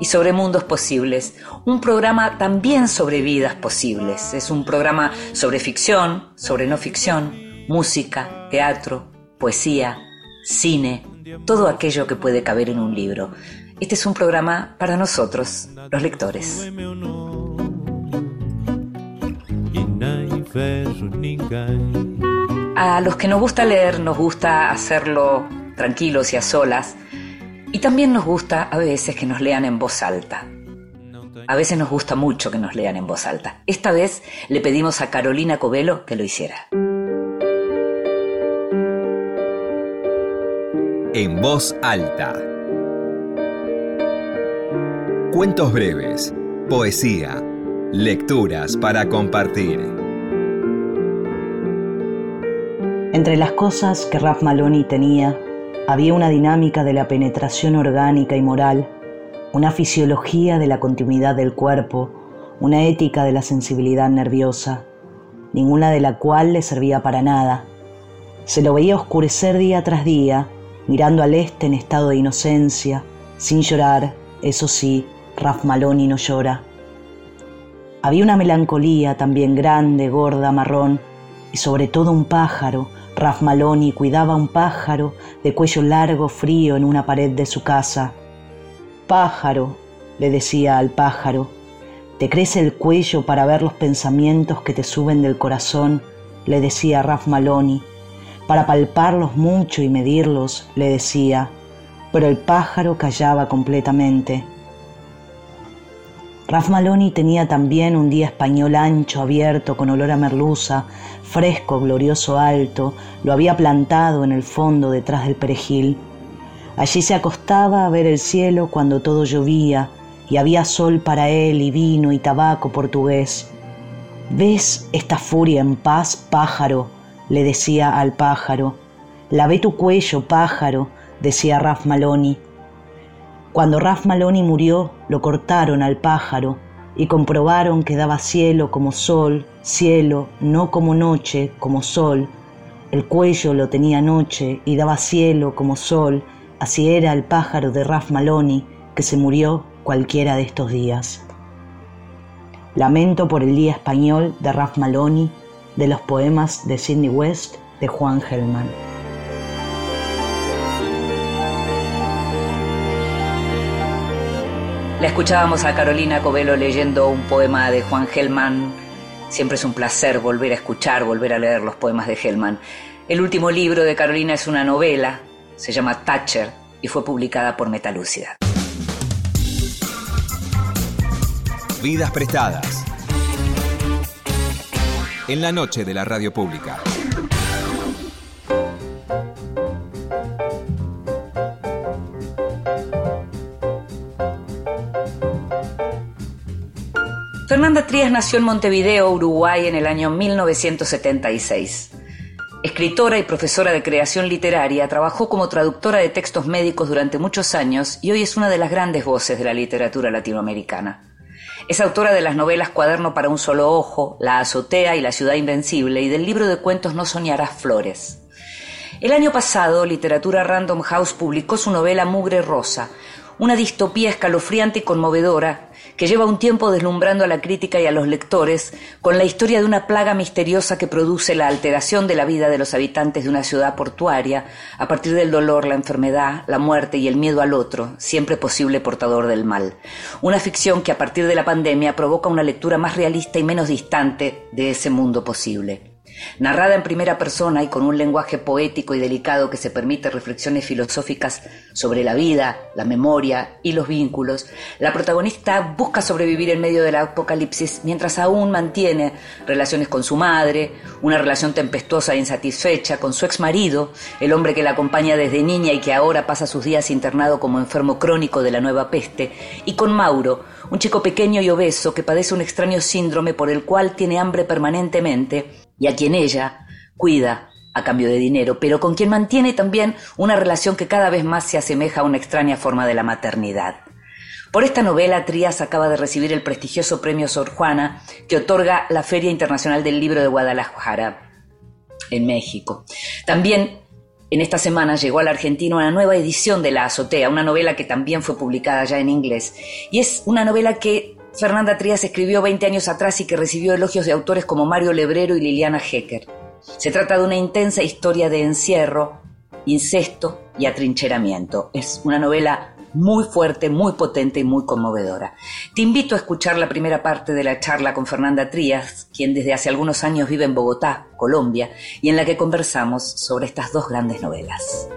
y sobre mundos posibles, un programa también sobre vidas posibles, es un programa sobre ficción, sobre no ficción, música, teatro, poesía, cine, todo aquello que puede caber en un libro. Este es un programa para nosotros, los lectores. A los que nos gusta leer, nos gusta hacerlo tranquilos y a solas. Y también nos gusta a veces que nos lean en voz alta. A veces nos gusta mucho que nos lean en voz alta. Esta vez le pedimos a Carolina Covelo que lo hiciera. En voz alta. Cuentos breves, poesía, lecturas para compartir. Entre las cosas que Raf Maloney tenía, había una dinámica de la penetración orgánica y moral, una fisiología de la continuidad del cuerpo, una ética de la sensibilidad nerviosa, ninguna de la cual le servía para nada. Se lo veía oscurecer día tras día, mirando al este en estado de inocencia, sin llorar, eso sí, Raf Maloney no llora. Había una melancolía también grande, gorda, marrón, y sobre todo un pájaro, Raf Maloney cuidaba un pájaro de cuello largo frío en una pared de su casa. Pájaro, le decía al pájaro, ¿te crece el cuello para ver los pensamientos que te suben del corazón? le decía Raf Maloney. Para palparlos mucho y medirlos, le decía, pero el pájaro callaba completamente. Raf Maloney tenía también un día español ancho, abierto, con olor a merluza, fresco, glorioso, alto, lo había plantado en el fondo detrás del perejil. Allí se acostaba a ver el cielo cuando todo llovía, y había sol para él y vino y tabaco portugués. ¿Ves esta furia en paz, pájaro? le decía al pájaro. Lavé tu cuello, pájaro, decía Raf Maloney. Cuando Raf Maloney murió, lo cortaron al pájaro y comprobaron que daba cielo como sol, cielo, no como noche, como sol. El cuello lo tenía noche y daba cielo como sol, así era el pájaro de Raf Maloney, que se murió cualquiera de estos días. Lamento por el Día Español de Raf Maloney, de los poemas de Sidney West, de Juan Gelman. La escuchábamos a Carolina Covelo leyendo un poema de Juan Gelman. Siempre es un placer volver a escuchar, volver a leer los poemas de Gelman. El último libro de Carolina es una novela, se llama Thatcher y fue publicada por Metalúcida. Vidas prestadas. En la noche de la radio pública. Fernanda Trías nació en Montevideo, Uruguay, en el año 1976. Escritora y profesora de creación literaria, trabajó como traductora de textos médicos durante muchos años y hoy es una de las grandes voces de la literatura latinoamericana. Es autora de las novelas Cuaderno para un solo ojo, La azotea y La ciudad invencible y del libro de cuentos No soñarás flores. El año pasado, Literatura Random House publicó su novela Mugre Rosa, una distopía escalofriante y conmovedora que lleva un tiempo deslumbrando a la crítica y a los lectores con la historia de una plaga misteriosa que produce la alteración de la vida de los habitantes de una ciudad portuaria a partir del dolor, la enfermedad, la muerte y el miedo al otro, siempre posible portador del mal. Una ficción que a partir de la pandemia provoca una lectura más realista y menos distante de ese mundo posible. Narrada en primera persona y con un lenguaje poético y delicado que se permite reflexiones filosóficas sobre la vida, la memoria y los vínculos, la protagonista busca sobrevivir en medio del apocalipsis mientras aún mantiene relaciones con su madre, una relación tempestuosa e insatisfecha con su ex marido, el hombre que la acompaña desde niña y que ahora pasa sus días internado como enfermo crónico de la nueva peste, y con Mauro, un chico pequeño y obeso que padece un extraño síndrome por el cual tiene hambre permanentemente y a quien ella cuida a cambio de dinero, pero con quien mantiene también una relación que cada vez más se asemeja a una extraña forma de la maternidad. Por esta novela, Trías acaba de recibir el prestigioso premio Sor Juana que otorga la Feria Internacional del Libro de Guadalajara, en México. También en esta semana llegó a la Argentina una nueva edición de La Azotea, una novela que también fue publicada ya en inglés. Y es una novela que Fernanda Trías escribió 20 años atrás y que recibió elogios de autores como Mario Lebrero y Liliana Hecker. Se trata de una intensa historia de encierro, incesto y atrincheramiento. Es una novela muy fuerte, muy potente y muy conmovedora. Te invito a escuchar la primera parte de la charla con Fernanda Trías, quien desde hace algunos años vive en Bogotá, Colombia, y en la que conversamos sobre estas dos grandes novelas.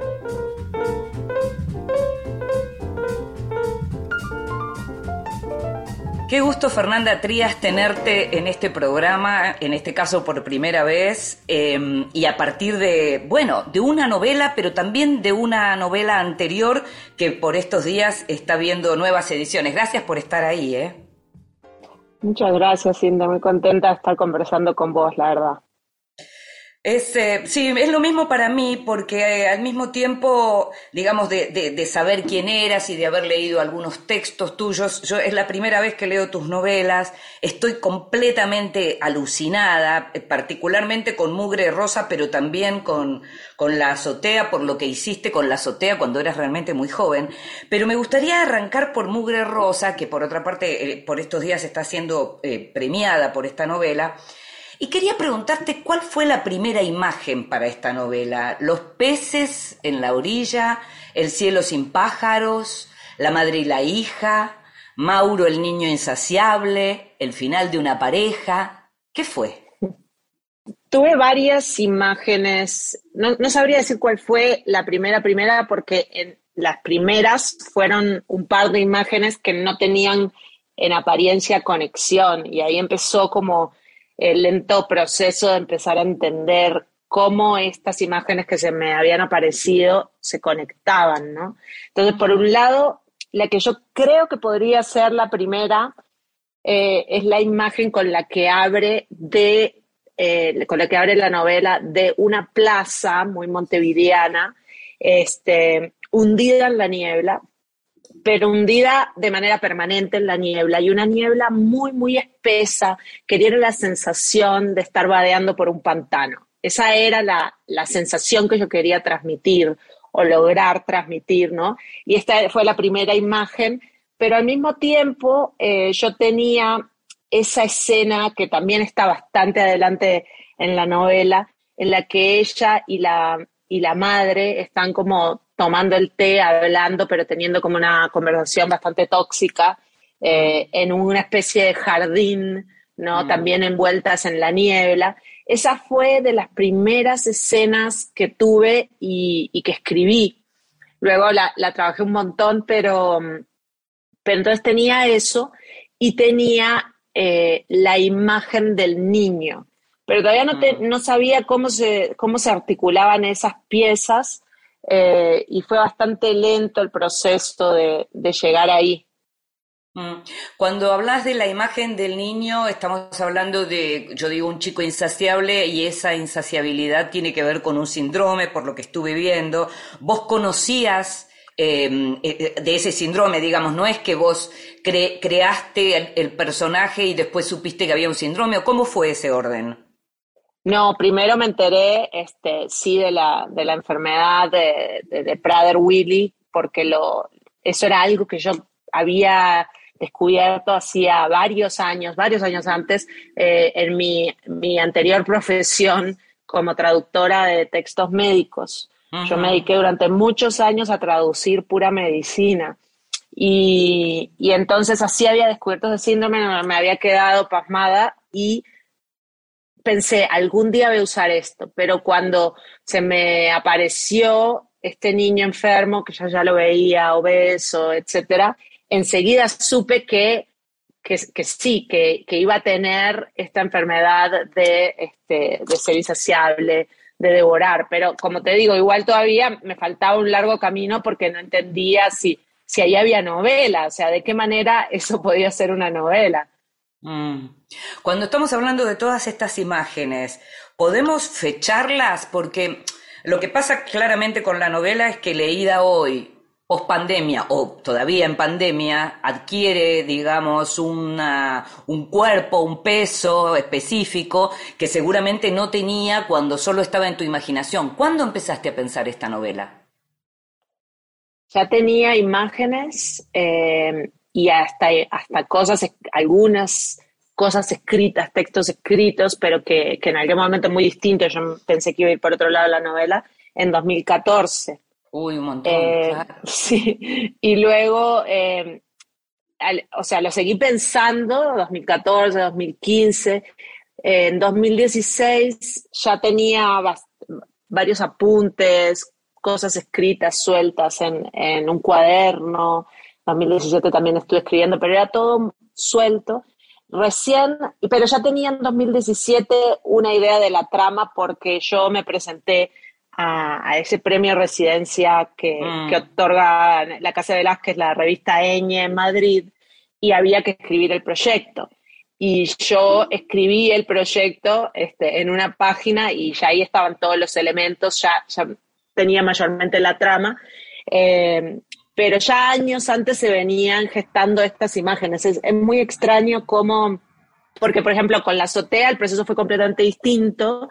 Qué gusto, Fernanda Trías, tenerte en este programa, en este caso por primera vez, em, y a partir de, bueno, de una novela, pero también de una novela anterior que por estos días está viendo nuevas ediciones. Gracias por estar ahí, ¿eh? Muchas gracias, Cindy. Muy contenta de estar conversando con vos, la verdad. Es, eh, sí, es lo mismo para mí, porque eh, al mismo tiempo, digamos, de, saber quién eras y de haber leído algunos textos tuyos, yo es la primera vez que leo tus novelas, estoy completamente alucinada, eh, particularmente con Mugre Rosa, pero también con, con La Azotea, por lo que hiciste con La Azotea cuando eras realmente muy joven. Pero me gustaría arrancar por Mugre Rosa, que por otra parte, por estos días está siendo premiada por esta novela. Y quería preguntarte cuál fue la primera imagen para esta novela. Los peces en la orilla, el cielo sin pájaros, la madre y la hija, Mauro el niño insaciable, el final de una pareja. ¿Qué fue? Tuve varias imágenes, no, no sabría decir cuál fue la primera primera porque en las primeras fueron un par de imágenes que no tenían en apariencia conexión y ahí empezó como el lento proceso de empezar a entender cómo estas imágenes que se me habían aparecido se conectaban, ¿no? Entonces, por un lado, la que yo creo que podría ser la primera eh, es la imagen con la que abre de eh, con la que abre la novela de una plaza muy montevideana, este, hundida en la niebla, pero hundida de manera permanente en la niebla y una niebla muy, muy espesa que tiene la sensación de estar vadeando por un pantano. Esa era la, sensación que yo quería transmitir o lograr transmitir, ¿no? Y esta fue la primera imagen, pero al mismo tiempo eh, yo tenía esa escena que también está bastante adelante en la novela, en la que ella y la, y la madre están como tomando el té, hablando, pero teniendo como una conversación bastante tóxica eh, en una especie de jardín, ¿no? Mm. También envueltas en la niebla. Esa fue de las primeras escenas que tuve y, que escribí. Luego la, trabajé un montón, pero, pero entonces tenía eso y tenía eh, la imagen del niño. Pero todavía no, mm. no sabía cómo se, cómo se articulaban esas piezas eh, y fue bastante lento el proceso de, llegar ahí. Mm. Cuando hablas de la imagen del niño, estamos hablando de, yo digo, un chico insaciable y esa insaciabilidad tiene que ver con un síndrome, por lo que estuve viendo. ¿Vos conocías em, eh, de ese síndrome, digamos, no es que vos creaste el, personaje y después supiste que había un síndrome, o cómo fue ese orden? No, primero me enteré, este, sí, de la, de la enfermedad de, de, Prader-Willi, porque lo, eso era algo que yo había descubierto hacía varios años, varios años antes, eh, en mi, mi, anterior profesión como traductora de textos médicos. Yo me dediqué durante muchos años a traducir pura medicina. Y, y entonces así había descubierto ese síndrome, me había quedado pasmada y pensé, algún día voy a usar esto, pero cuando se me apareció este niño enfermo, que yo ya lo veía obeso, etcétera, enseguida supe que, que, sí, que, iba a tener esta enfermedad de, este, de ser insaciable, de devorar, pero como te digo, igual todavía me faltaba un largo camino porque no entendía si, si ahí había novela, o sea, de qué manera eso podía ser una novela. Mm. Cuando estamos hablando de todas estas imágenes, ¿podemos fecharlas? Porque lo que pasa claramente con la novela es que leída hoy, post pandemia o todavía en pandemia, adquiere, digamos, una, un cuerpo, un peso específico que seguramente no tenía cuando solo estaba en tu imaginación. ¿Cuándo empezaste a pensar esta novela? Ya tenía imágenes eh, y hasta, hasta cosas, algunas cosas escritas, textos escritos, pero que, en algún momento muy distinto, yo pensé que iba a ir por otro lado la novela, en 2014. Uy, un montón. Eh, sí, y luego, eh, o sea, lo seguí pensando, 2014, 2015. en 2016 ya tenía varios apuntes, cosas escritas, sueltas en, en un cuaderno. 2017 también estuve escribiendo, pero era todo suelto. Recién, pero ya tenía en 2017 una idea de la trama porque yo me presenté a, ese premio residencia que, mm. que, otorga la Casa de Velázquez, la revista Eñe en Madrid, y había que escribir el proyecto. Y yo escribí el proyecto este, en una página y ya ahí estaban todos los elementos, ya, ya tenía mayormente la trama. Eh, pero ya años antes se venían gestando estas imágenes. Es, muy extraño cómo, porque por ejemplo con la azotea el proceso fue completamente distinto,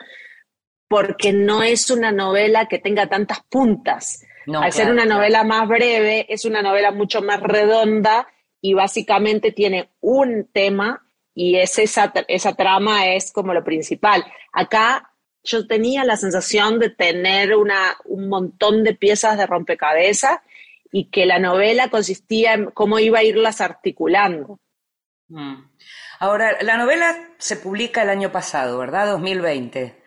porque no es una novela que tenga tantas puntas. Al ser una novela más breve, es una novela mucho más redonda y básicamente tiene un tema y es esa, esa trama es como lo principal. Acá yo tenía la sensación de tener una, un montón de piezas de rompecabezas y que la novela consistía en cómo iba a irlas articulando. Mm. Ahora, la novela se publica el año pasado, ¿verdad? 2020.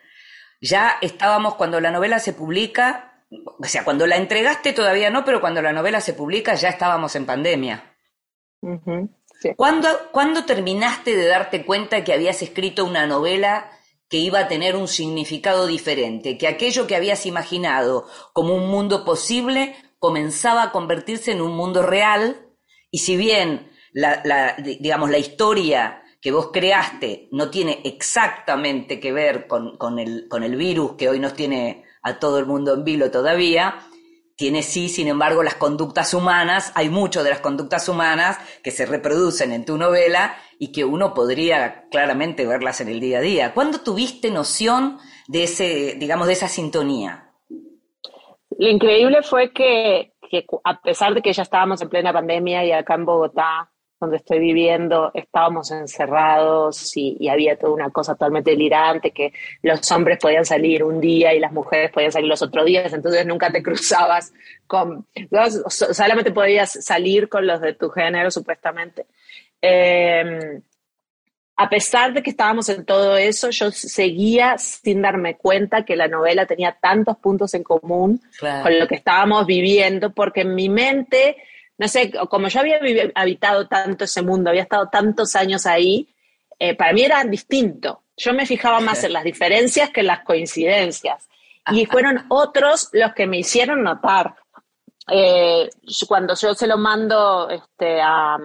Ya estábamos cuando la novela se publica, o sea, cuando la entregaste todavía no, pero cuando la novela se publica ya estábamos en pandemia. ¿Cuándo, terminaste de darte cuenta que habías escrito una novela que iba a tener un significado diferente, que aquello que habías imaginado como un mundo posible comenzaba a convertirse en un mundo real y si bien la, digamos, la historia que vos creaste no tiene exactamente que ver con, el, virus que hoy nos tiene a todo el mundo en vilo todavía, tiene sí, sin embargo, las conductas humanas, hay mucho de las conductas humanas que se reproducen en tu novela y que uno podría claramente verlas en el día a día. ¿Cuándo tuviste noción de ese, digamos, de esa sintonía? Lo increíble fue que, a pesar de que ya estábamos en plena pandemia y acá en Bogotá, donde estoy viviendo, estábamos encerrados y, había toda una cosa totalmente delirante, que los hombres podían salir un día y las mujeres podían salir los otros días, entonces nunca te cruzabas con, solamente podías salir con los de tu género, supuestamente. Eh, a pesar de que estábamos en todo eso, yo seguía sin darme cuenta que la novela tenía tantos puntos en común con lo que estábamos viviendo, porque en mi mente, no sé, como yo había habitado tanto ese mundo, había estado tantos años ahí, eh, para mí era distinto. Yo me fijaba más en las diferencias que en las coincidencias. Y fueron otros los que me hicieron notar. Eh, cuando yo se lo mando este, a,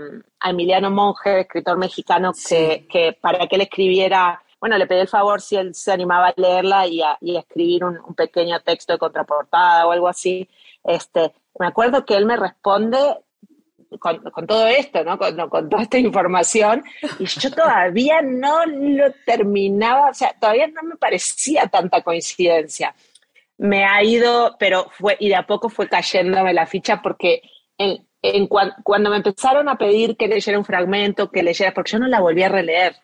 Emiliano Monge, escritor mexicano, que, para que él escribiera, bueno, le pedí el favor si él se animaba a leerla y a, escribir un, pequeño texto de contraportada o algo así. Este, me acuerdo que él me responde con, todo esto, ¿no? Con, con, toda esta información, y yo todavía no lo terminaba, o sea, todavía no me parecía tanta coincidencia me ha ido, pero fue, y de a poco fue cayéndome la ficha porque en, en cuando me empezaron a pedir que leyera un fragmento, que leyera, porque yo no la volví a releer.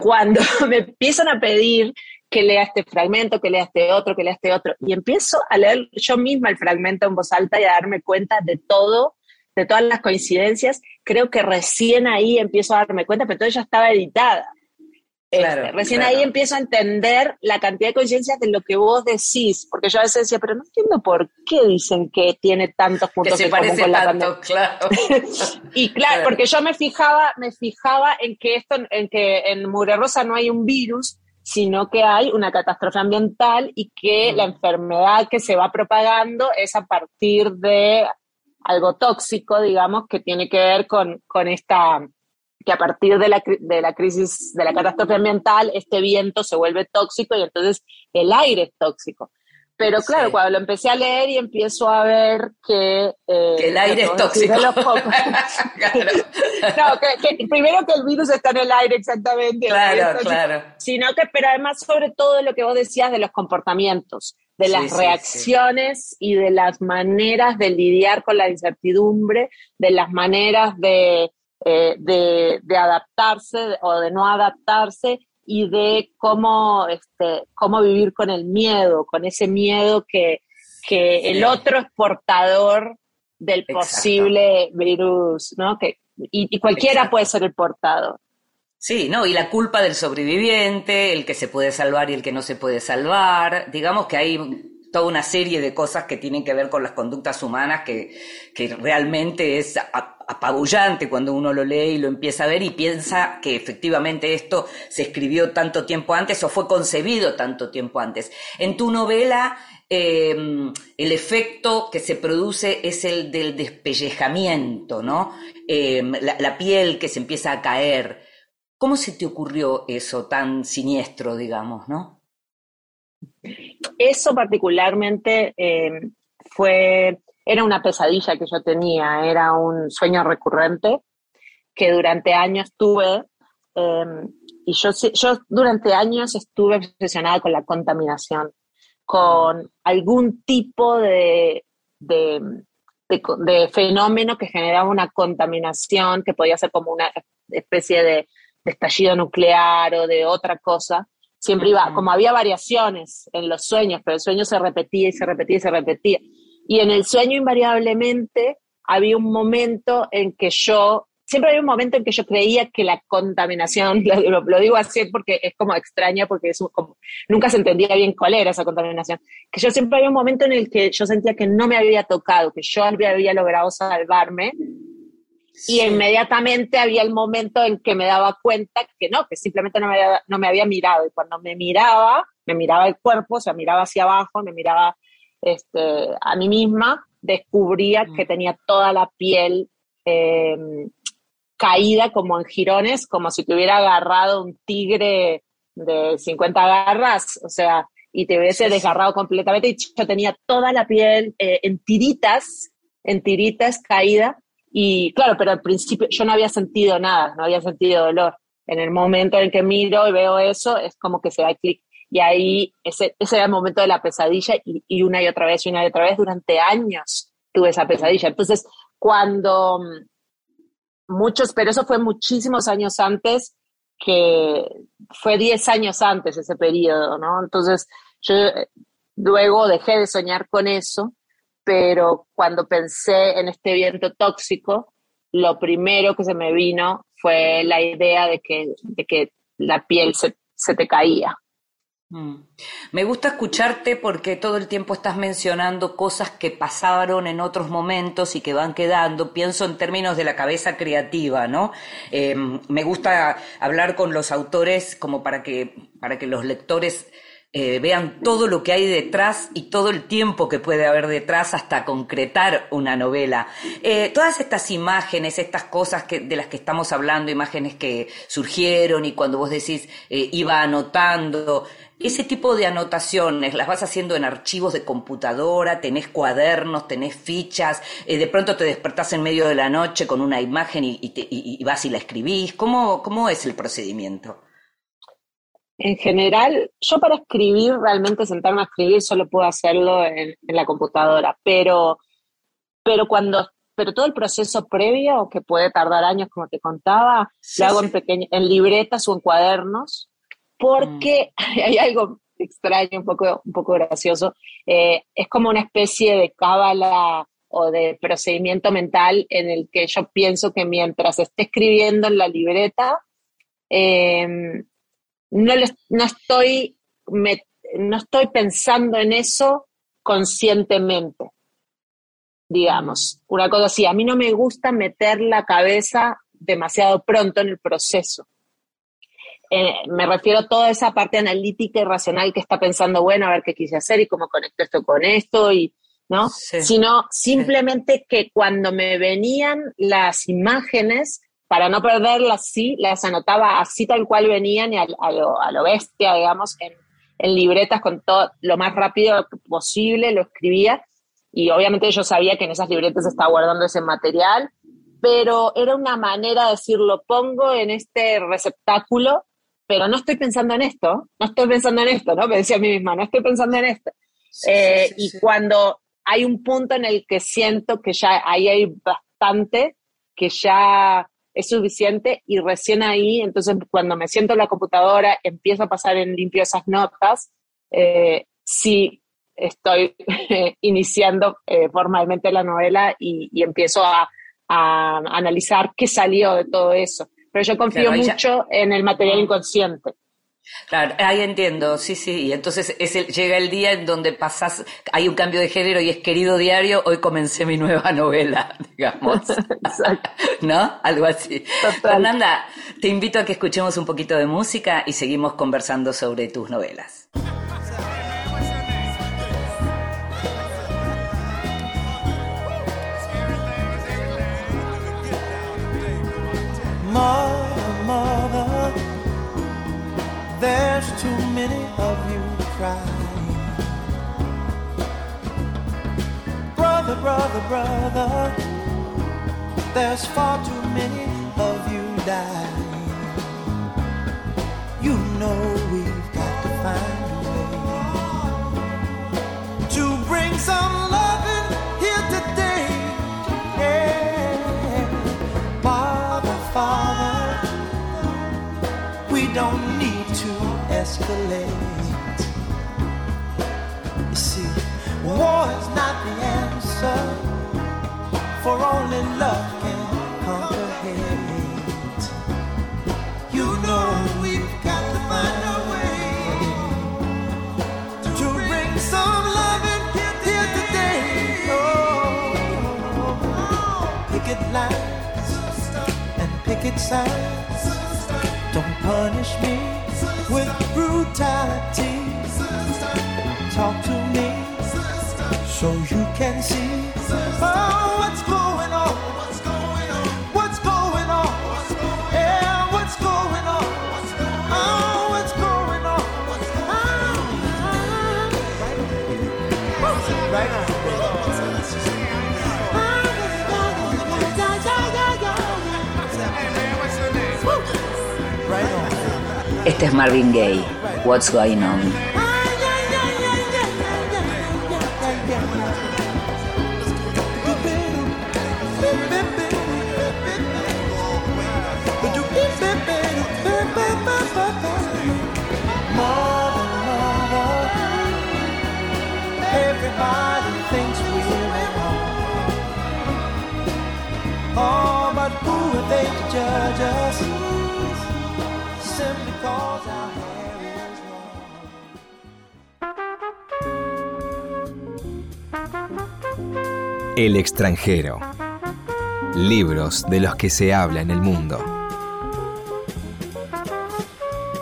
Cuando me empiezan a pedir que lea este fragmento, que lea este otro, que lea este otro, y empiezo a leer yo misma el fragmento en voz alta y a darme cuenta de todo, de todas las coincidencias, creo que recién ahí empiezo a darme cuenta, pero todo ya estaba editada. Este, recién ahí empiezo a entender la cantidad de conciencias de lo que vos decís, porque yo a veces decía, pero no entiendo por qué dicen que tiene tantos puntos que se parece con tanto, claro. y claro, porque yo me fijaba, me fijaba en que esto, en que en Mure Rosa no hay un virus, sino que hay una catástrofe ambiental y que la enfermedad que se va propagando es a partir de algo tóxico, digamos, que tiene que ver con, con esta que a partir de la, de la crisis, de la catástrofe ambiental, este viento se vuelve tóxico y entonces el aire es tóxico. Pero claro, cuando lo empecé a leer y empiezo a ver que... Eh, que el aire es tóxico. no, que, primero que el virus está en el aire exactamente. Claro, claro. Sino que, pero además sobre todo lo que vos decías de los comportamientos, de las reacciones y de las maneras de lidiar con la incertidumbre, de las maneras de eh, de, adaptarse o de no adaptarse y de cómo, este, cómo vivir con el miedo, con ese miedo que, que el otro es portador del posible virus, ¿no? Que, y, cualquiera puede ser el portador. Sí, ¿no? Y la culpa del sobreviviente, el que se puede salvar y el que no se puede salvar. Digamos que hay toda una serie de cosas que tienen que ver con las conductas humanas que, que realmente es apabullante cuando uno lo lee y lo empieza a ver y piensa que efectivamente esto se escribió tanto tiempo antes o fue concebido tanto tiempo antes. En tu novela, em, el efecto que se produce es el del despellejamiento, ¿no? Em, la, piel que se empieza a caer. ¿Cómo se te ocurrió eso tan siniestro, digamos, no? Eso particularmente em, fue era una pesadilla que yo tenía, era un sueño recurrente que durante años tuve. Em, y yo, yo durante años estuve obsesionada con la contaminación, con algún tipo de, de, fenómeno que generaba una contaminación, que podía ser como una especie de, estallido nuclear o de otra cosa. Siempre iba, como había variaciones en los sueños, pero el sueño se repetía y se repetía y se repetía. Y en el sueño invariablemente había un momento en que yo, siempre había un momento en que yo creía que la contaminación, lo, digo así porque es como extraña, porque es nunca se entendía bien cuál era esa contaminación, que yo siempre había un momento en el que yo sentía que no me había tocado, que yo había logrado salvarme, y inmediatamente había el momento en que me daba cuenta que no, que simplemente no me, había, no me había mirado. Y cuando me miraba, me miraba el cuerpo, o sea, miraba hacia abajo, me miraba este, a mí misma, descubría que mm. tenía toda la piel em, caída como en jirones, como si te hubiera agarrado un tigre de 50 garras, o sea, y te hubiese desgarrado completamente y yo tenía toda la piel eh, en tiritas, en tiritas caída y claro, pero al principio yo no había sentido nada, no había sentido dolor. En el momento en que miro y veo eso, es como que se da clic. Y ahí ese, ese era el momento de la pesadilla y, una y otra vez y una y otra vez durante años tuve esa pesadilla. Entonces, cuando mm, muchos, pero eso fue muchísimos años antes, que fue 10 años antes ese periodo, ¿no? Entonces, yo eh, luego dejé de soñar con eso, pero cuando pensé en este viento tóxico, lo primero que se me vino fue la idea de que, de que la piel se, se te caía. Mm. Me gusta escucharte porque todo el tiempo estás mencionando cosas que pasaron en otros momentos y que van quedando. Pienso en términos de la cabeza creativa, ¿no? Em, me gusta hablar con los autores como para que, para que los lectores eh, vean todo lo que hay detrás y todo el tiempo que puede haber detrás hasta concretar una novela. Eh, todas estas imágenes, estas cosas que, de las que estamos hablando, imágenes que surgieron y cuando vos decís eh, iba anotando, ese tipo de anotaciones las vas haciendo en archivos de computadora, tenés cuadernos, tenés fichas, de pronto te despertás en medio de la noche con una imagen y, vas y la escribís. ¿Cómo, ¿Cómo es el procedimiento? En general, yo para escribir, realmente sentarme a escribir, solo puedo hacerlo en, la computadora, pero, pero cuando pero todo el proceso previo, que puede tardar años, como te contaba, lo hago en, en libretas o en cuadernos, porque mm. hay algo extraño, un poco, un poco gracioso. Eh, es como una especie de cábala o de procedimiento mental en el que yo pienso que mientras esté escribiendo en la libreta, eh, no, no, estoy, no estoy pensando en eso conscientemente, digamos. Una cosa así, a mí no me gusta meter la cabeza demasiado pronto en el proceso. Eh, me refiero a toda esa parte analítica y racional que está pensando, bueno, a ver qué quise hacer y cómo conecto esto con esto, y, ¿no? Sino simplemente que cuando me venían las imágenes, para no perderlas, sí, las anotaba así tal cual venían y a, lo, bestia, digamos, en, en, libretas con todo lo más rápido posible, lo escribía. Y obviamente yo sabía que en esas libretas estaba guardando ese material, pero era una manera de decir, lo pongo en este receptáculo pero no estoy pensando en esto, no estoy pensando en esto, ¿no? Me decía a mí misma, no estoy pensando en esto. Eh, y cuando hay un punto en el que siento que ya ahí hay bastante, que ya es suficiente y recién ahí, entonces cuando me siento en la computadora, empiezo a pasar en limpio esas notas, eh, sí estoy iniciando eh, formalmente la novela y, y empiezo a, a, analizar qué salió de todo eso. Pero yo confío mucho en el material inconsciente. Claro, ahí entiendo, sí, sí. Y entonces es llega el día en donde pasas, hay un cambio de género y es querido diario, hoy comencé mi nueva novela, digamos. ¿No? Algo así. Fernanda, te invito a que escuchemos un poquito de música y seguimos conversando sobre tus novelas. Mother, there's too many of you crying. Brother, brother, brother, there's far too many of you dying. You know we've got to find a way to bring some escalate. You see, war is not the answer, for only love can conquer hate. You know we've got to find a way to bring some love in here today. Oh, picket lines and picket signs don't punish me with brutality. Talk to me so you can see Este es Marvin Gaye, What's Going On. Oh, but who are they to judge us? El extranjero. Libros de los que se habla en el mundo.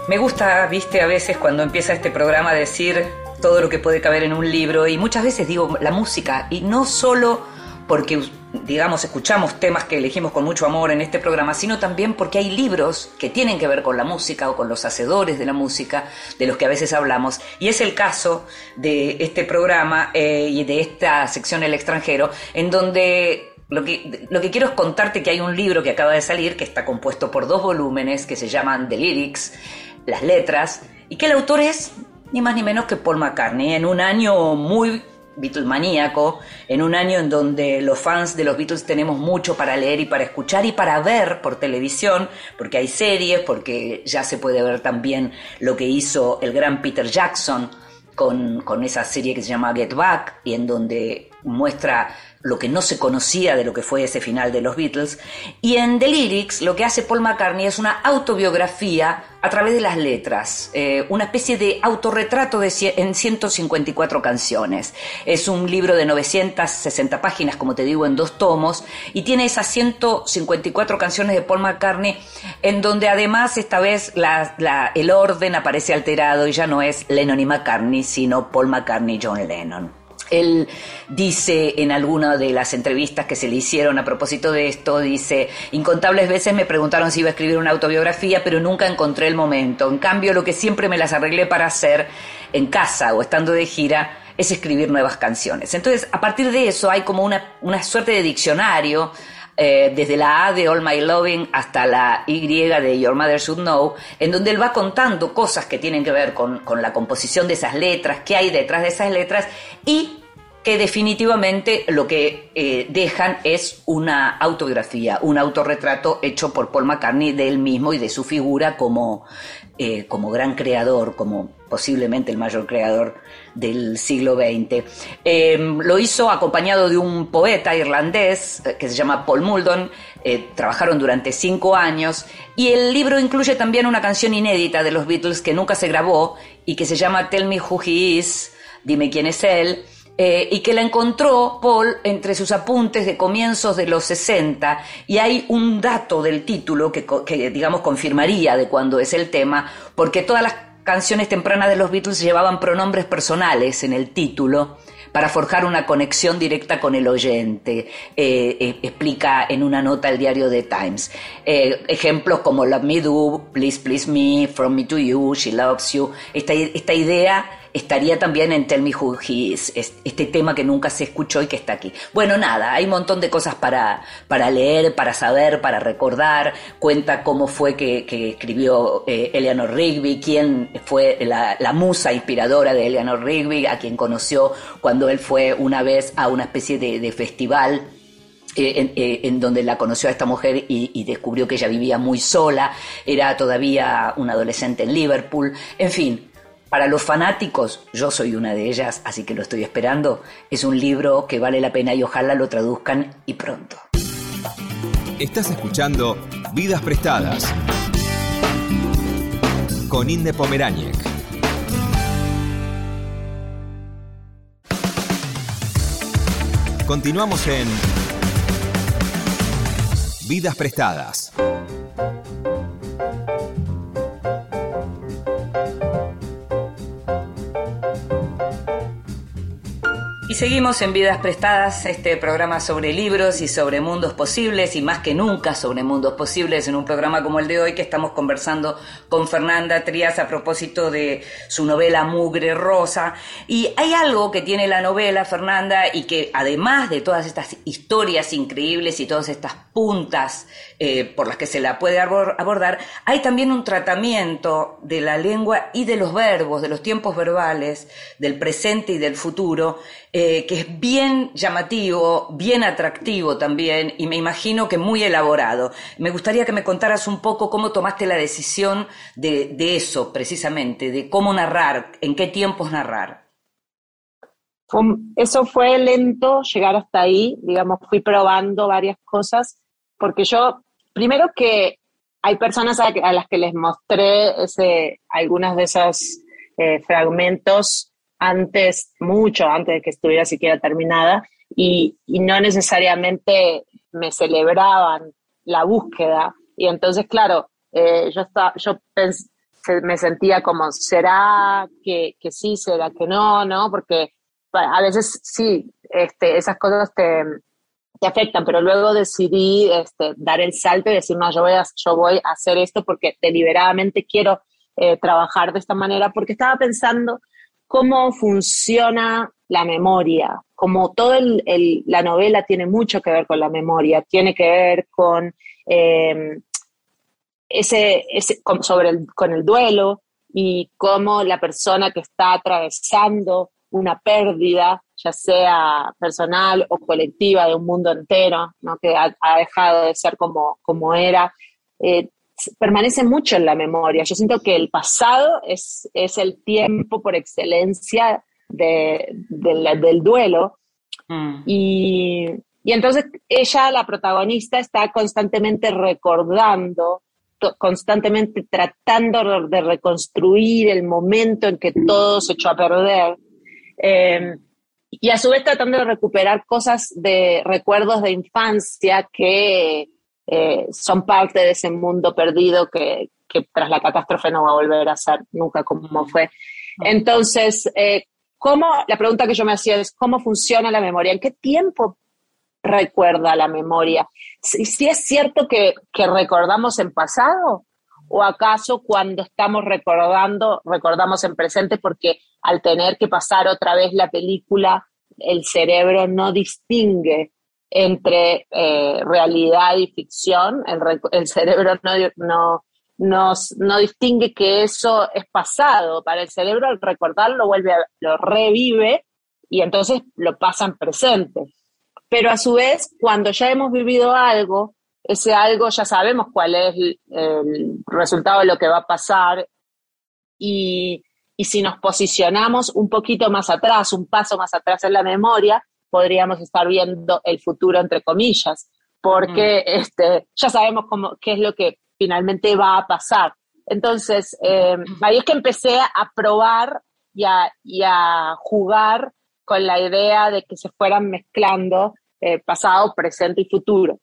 Me gusta, viste, a veces cuando empieza este programa decir todo lo que puede caber en un libro y muchas veces digo la música y no solo porque digamos, escuchamos temas que elegimos con mucho amor en este programa, sino también porque hay libros que tienen que ver con la música o con los hacedores de la música, de los que a veces hablamos. Y es el caso de este programa eh, y de esta sección El extranjero, en donde lo que, lo que quiero es contarte que hay un libro que acaba de salir, que está compuesto por dos volúmenes, que se llaman The Lyrics, las letras, y que el autor es ni más ni menos que Paul McCartney, en un año muy maníaco, en un año en donde los fans de los Beatles tenemos mucho para leer y para escuchar y para ver por televisión, porque hay series, porque ya se puede ver también lo que hizo el gran Peter Jackson con, con esa serie que se llama Get Back y en donde muestra lo que no se conocía de lo que fue ese final de los Beatles. Y en The Lyrics lo que hace Paul McCartney es una autobiografía a través de las letras, eh, una especie de autorretrato en 154 canciones. Es un libro de 960 páginas, como te digo, en dos tomos, y tiene esas 154 canciones de Paul McCartney, en donde además esta vez el orden aparece alterado y ya no es Lennon y McCartney, sino Paul McCartney y John Lennon. Él dice en alguna de las entrevistas que se le hicieron a propósito de esto, dice, incontables veces me preguntaron si iba a escribir una autobiografía, pero nunca encontré el momento. En cambio, lo que siempre me las arreglé para hacer en casa o estando de gira es escribir nuevas canciones. Entonces, a partir de eso hay como una, una suerte de diccionario eh, desde la A de All My Loving hasta la Y de Your Mother Should Know, en donde él va contando cosas que tienen que ver con, con la composición de esas letras, qué hay detrás de esas letras y que definitivamente lo que eh, dejan es una autobiografía, un autorretrato hecho por Paul McCartney de él mismo y de su figura como, eh, como gran creador, como posiblemente el mayor creador del siglo XX. Em, lo hizo acompañado de un poeta irlandés eh, que se llama Paul Muldon, trabajaron durante cinco años. Y el libro incluye también una canción inédita de los Beatles que nunca se grabó y que se llama Tell Me Who He Is, dime quién es él, eh, y que la encontró Paul entre sus apuntes de comienzos de los 60 y hay un dato del título que, que, digamos confirmaría de cuándo es el tema, porque todas las canciones tempranas de los Beatles llevaban pronombres personales en el título para forjar una conexión directa con el oyente, eh, eh, explica en una nota el diario The Times. ejemplos como Love Me Do, Please Please Me, From Me to You, She Loves You, esta, esta idea estaría también en Tell Me Who He Is, este tema que nunca se escuchó y que está aquí. Bueno, nada, hay un montón de cosas para, para leer, para saber, para recordar. Cuenta cómo fue que, escribió eh, Eleanor Rigby, quién fue la, musa inspiradora de Eleanor Rigby, a quien conoció cuando él fue una vez a una especie de, festival eh, eh, en, donde la conoció a esta mujer y, y, descubrió que ella vivía muy sola, era todavía una adolescente en Liverpool, en fin, para los fanáticos, yo soy una de ellas, así que lo estoy esperando. Es un libro que vale la pena y ojalá lo traduzcan y pronto. Estás escuchando Vidas Prestadas con Inde Pomeráñez. Continuamos en Vidas Prestadas. Seguimos en Vidas Prestadas, este programa sobre libros y sobre mundos posibles y más que nunca sobre mundos posibles en un programa como el de hoy que estamos conversando con Fernanda Trías a propósito de su novela Mugre Rosa. Y hay algo que tiene la novela, Fernanda, y que además de todas estas historias increíbles y todas estas puntas eh, por las que se la puede abordar, hay también un tratamiento de la lengua y de los verbos, de los tiempos verbales, del presente y del futuro, eh, que es bien llamativo, bien atractivo también, y me imagino que muy elaborado. Me gustaría que me contaras un poco cómo tomaste la decisión de, eso, precisamente, de cómo narrar, en qué tiempos narrar. Eso fue lento llegar hasta ahí, digamos, fui probando varias cosas, porque yo primero que hay personas a, las que les mostré ese, algunos de esos eh, fragmentos antes, mucho antes de que estuviera siquiera terminada, y, no necesariamente me celebraban la búsqueda. Y entonces, claro, eh, yo, estaba, yo me sentía como, ¿será que, que, sí, será que no? ¿no? Porque a veces sí, este, esas cosas te, te afectan, pero luego decidí este, dar el salto y decir, no, yo voy a, yo voy a hacer esto porque deliberadamente quiero eh, trabajar de esta manera, porque estaba pensando cómo funciona la memoria, como toda la novela tiene mucho que ver con la memoria, tiene que ver con em, ese, ese sobre el, con el duelo y cómo la persona que está atravesando una pérdida, ya sea personal o colectiva, de un mundo entero, ¿no? que ha, dejado de ser como, como era, eh, permanece mucho en la memoria. Yo siento que el pasado es, es el tiempo por excelencia de, del duelo Mm. Y, y entonces ella, la protagonista, está constantemente recordando, constantemente tratando de reconstruir el momento en que todo se echó a perder. Eh, y a su vez tratando de recuperar cosas de recuerdos de infancia que eh, son parte de ese mundo perdido que, que, tras la catástrofe no va a volver a ser nunca como fue. Entonces, eh, ¿cómo, la pregunta que yo me hacía es, ¿cómo funciona la memoria? ¿En qué tiempo recuerda la memoria? Si, si es cierto que, que recordamos en pasado, ¿O acaso cuando estamos recordando, recordamos en presente porque al tener que pasar otra vez la película, el cerebro no distingue entre eh, realidad y ficción, el, cerebro no, no, no, distingue que eso es pasado. Para el cerebro al recordarlo vuelve lo revive y entonces lo pasa en presente. Pero a su vez, cuando ya hemos vivido algo, ese algo ya sabemos cuál es el, resultado de lo que va a pasar y, si nos posicionamos un poquito más atrás, un paso más atrás en la memoria, podríamos estar viendo el futuro entre comillas, porque mm. este, ya sabemos cómo, qué es lo que finalmente va a pasar. Entonces, eh, ahí es que empecé a probar y a, y a, jugar con la idea de que se fueran mezclando eh, pasado, presente y futuro.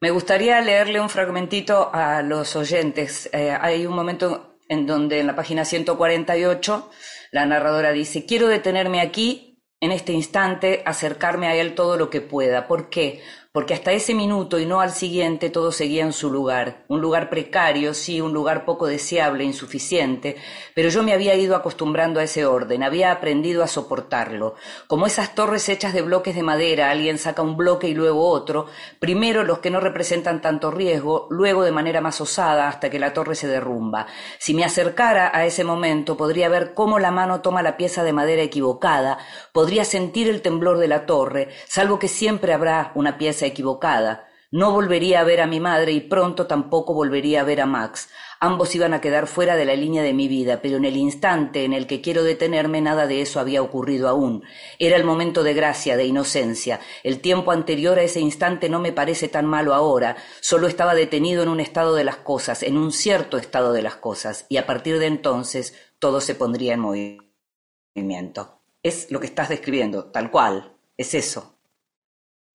Me gustaría leerle un fragmentito a los oyentes. Eh, hay un momento en donde en la página 148 la narradora dice, quiero detenerme aquí, en este instante, acercarme a él todo lo que pueda. ¿Por qué? Porque hasta ese minuto y no al siguiente todo seguía en su lugar, un lugar precario, sí, un lugar poco deseable, insuficiente, pero yo me había ido acostumbrando a ese orden, había aprendido a soportarlo. Como esas torres hechas de bloques de madera, alguien saca un bloque y luego otro, primero los que no representan tanto riesgo, luego de manera más osada hasta que la torre se derrumba. Si me acercara a ese momento, podría ver cómo la mano toma la pieza de madera equivocada, podría sentir el temblor de la torre, salvo que siempre habrá una pieza equivocada. No volvería a ver a mi madre y pronto tampoco volvería a ver a Max. Ambos iban a quedar fuera de la línea de mi vida, pero en el instante en el que quiero detenerme nada de eso había ocurrido aún. Era el momento de gracia, de inocencia. El tiempo anterior a ese instante no me parece tan malo ahora. Solo estaba detenido en un estado de las cosas, en un cierto estado de las cosas, y a partir de entonces todo se pondría en movimiento. Es lo que estás describiendo, tal cual. Es eso.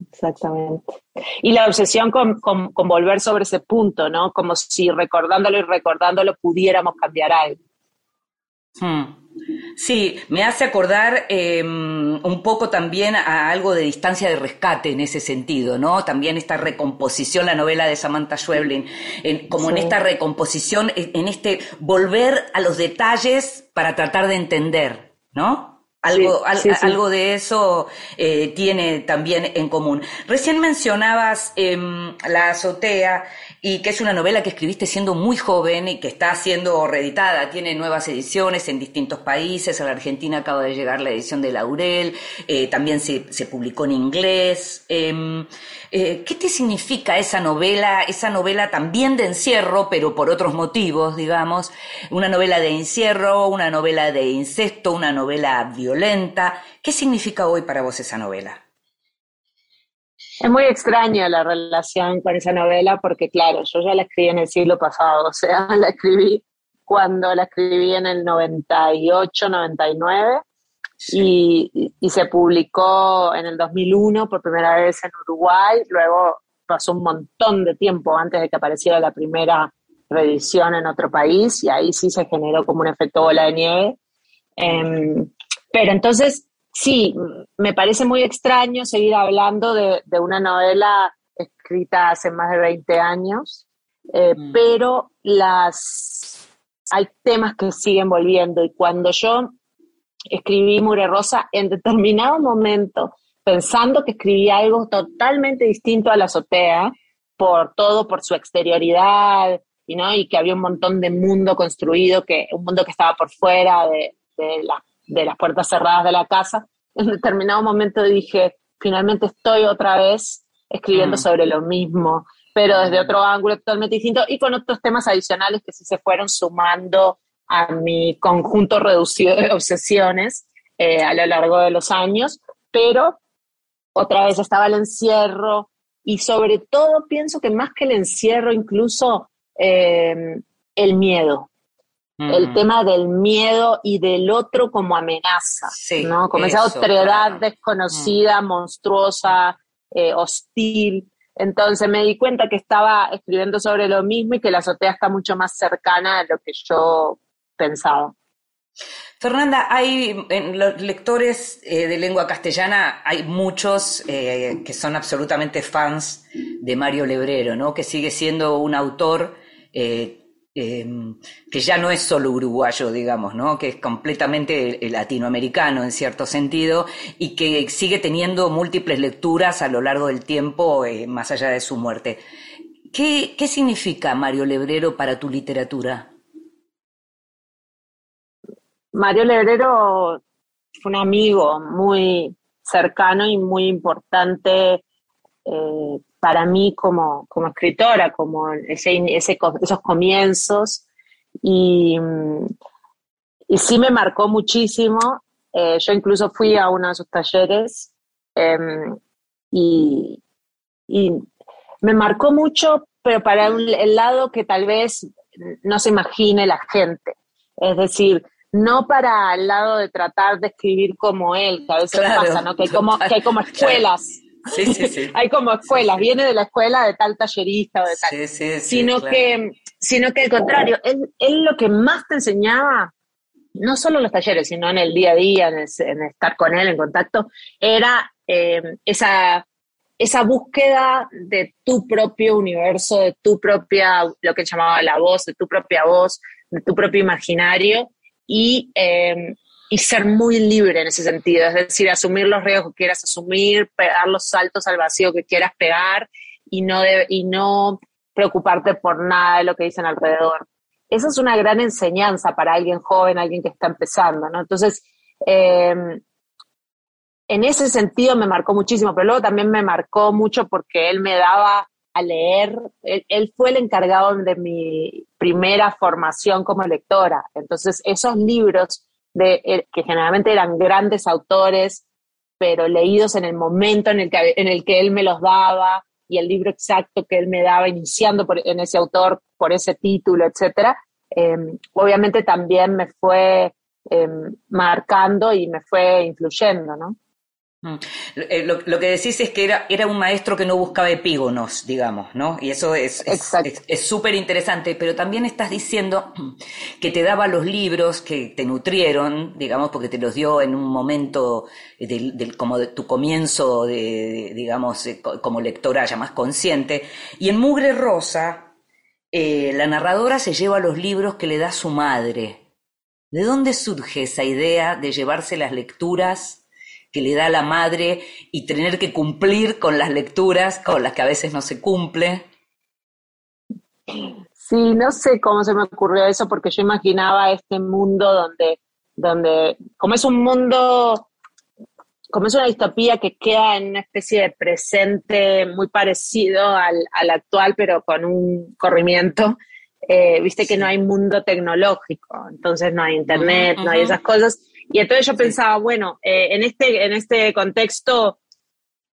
Exactamente. Y la obsesión con, volver sobre ese punto, ¿no? Como si recordándolo y recordándolo pudiéramos cambiar algo. Hmm. Sí, me hace acordar em, un poco también a algo de distancia de rescate en ese sentido, ¿no? También esta recomposición, la novela de Samantha Schweblin, como en esta recomposición, en este volver a los detalles para tratar de entender, ¿no? Algo, algo de eso eh, tiene también en común. Recién mencionabas em, La azotea y que es una novela que escribiste siendo muy joven y que está siendo reeditada. Tiene nuevas ediciones en distintos países. A la Argentina acaba de llegar la edición de Laurel. Eh, también se, se, publicó en inglés. Em, eh, ¿Qué te significa esa novela? Esa novela también de encierro, pero por otros motivos, digamos. Una novela de encierro, una novela de incesto, una novela violenta. ¿Qué significa hoy para vos esa novela? Es muy extraña la relación con esa novela porque, claro, yo ya la escribí en el siglo pasado, o sea, la escribí cuando la escribí en el 98, 99 y, se publicó en el 2001 por primera vez en Uruguay, luego pasó un montón de tiempo antes de que apareciera la primera reedición en otro país y ahí sí se generó como un efecto bola de nieve. Em, pero entonces, sí, me parece muy extraño seguir hablando de, una novela escrita hace más de 20 años, eh, mm. pero las, hay temas que siguen volviendo y cuando yo escribí Mure Rosa en determinado momento, pensando que escribía algo totalmente distinto a la azotea, por todo, por su exterioridad, y, ¿no? y que había un montón de mundo construido, que, un mundo que estaba por fuera de, de las puertas cerradas de la casa. En determinado momento dije, finalmente estoy otra vez escribiendo mm. sobre lo mismo, pero desde otro ángulo totalmente distinto y con otros temas adicionales que sí se fueron sumando a mi conjunto reducido de obsesiones eh, a lo largo de los años, pero otra vez estaba el encierro y sobre todo pienso que más que el encierro, incluso eh, el miedo. El tema del miedo y del otro como amenaza, Sí, ¿no? Como esa otredad claro. Mm. desconocida, monstruosa, eh, hostil. Entonces me di cuenta que estaba escribiendo sobre lo mismo y que la azotea está mucho más cercana a lo que yo pensaba. Fernanda, hay en los lectores eh, de lengua castellana, hay muchos eh, que son absolutamente fans de Mario Lebrero, ¿no? Que sigue siendo un autor eh, eh, que ya no es solo uruguayo, digamos, ¿no? Que es completamente eh, latinoamericano en cierto sentido y que sigue teniendo múltiples lecturas a lo largo del tiempo, eh, más allá de su muerte. ¿Qué, ¿Qué significa Mario Lebrero para tu literatura? Mario Lebrero fue un amigo muy cercano y muy importante eh, para mí como, como escritora, como ese, ese, esos comienzos. Y, y, sí me marcó muchísimo. Eh, yo incluso fui a uno de sus talleres eh, y, y, me marcó mucho, pero para un, el lado que tal vez no se imagine la gente. Es decir, no para el lado de tratar de escribir como él, que a veces claro, pasa, ¿no? Que hay como, que hay como escuelas. Sí, sí, sí. hay como escuelas, sí, sí. viene de la escuela de tal tallerista o de tal. Sí, sí, sino, claro. que, sino que al contrario, él, él, lo que más te enseñaba, no solo en los talleres, sino en el día a día, en, el, en estar con él en contacto, era eh, esa, esa búsqueda de tu propio universo, de tu propia, lo que llamaba la voz, de tu propia voz, de tu propio imaginario y, eh, y ser muy libre en ese sentido, es decir, asumir los riesgos que quieras asumir, pegar los saltos al vacío que quieras pegar y no, de, y no preocuparte por nada de lo que dicen alrededor. Esa es una gran enseñanza para alguien joven, alguien que está empezando, ¿no? Entonces, eh, en ese sentido me marcó muchísimo, pero luego también me marcó mucho porque él me daba a leer, él, él, fue el encargado de mi primera formación como lectora. Entonces, esos libros de, eh, que generalmente eran grandes autores, pero leídos en el momento en el que, en el que él me los daba y el libro exacto que él me daba iniciando por, en ese autor por ese título, etcétera, eh, obviamente también me fue eh, marcando y me fue influyendo, ¿no? Lo, lo, que decís es que era, era un maestro que no buscaba epígonos, digamos, ¿no? Y eso es súper es, es, interesante, pero también estás diciendo que te daba los libros que te nutrieron, digamos, porque te los dio en un momento del, del como de tu comienzo, de, de, digamos, como lectora ya más consciente. Y en Mugre Rosa, eh, la narradora se lleva los libros que le da su madre. ¿De dónde surge esa idea de llevarse las lecturas? Que le da la madre y tener que cumplir con las lecturas con las que a veces no se cumple. Sí, no sé cómo se me ocurrió eso porque yo imaginaba este mundo donde, donde como es un mundo, como es una distopía que queda en una especie de presente muy parecido al, al actual, pero con un corrimiento. Eh, Viste que no hay mundo tecnológico, entonces no hay internet, uh -huh, no hay esas cosas. Y entonces yo pensaba, bueno, eh, en, este, en este contexto,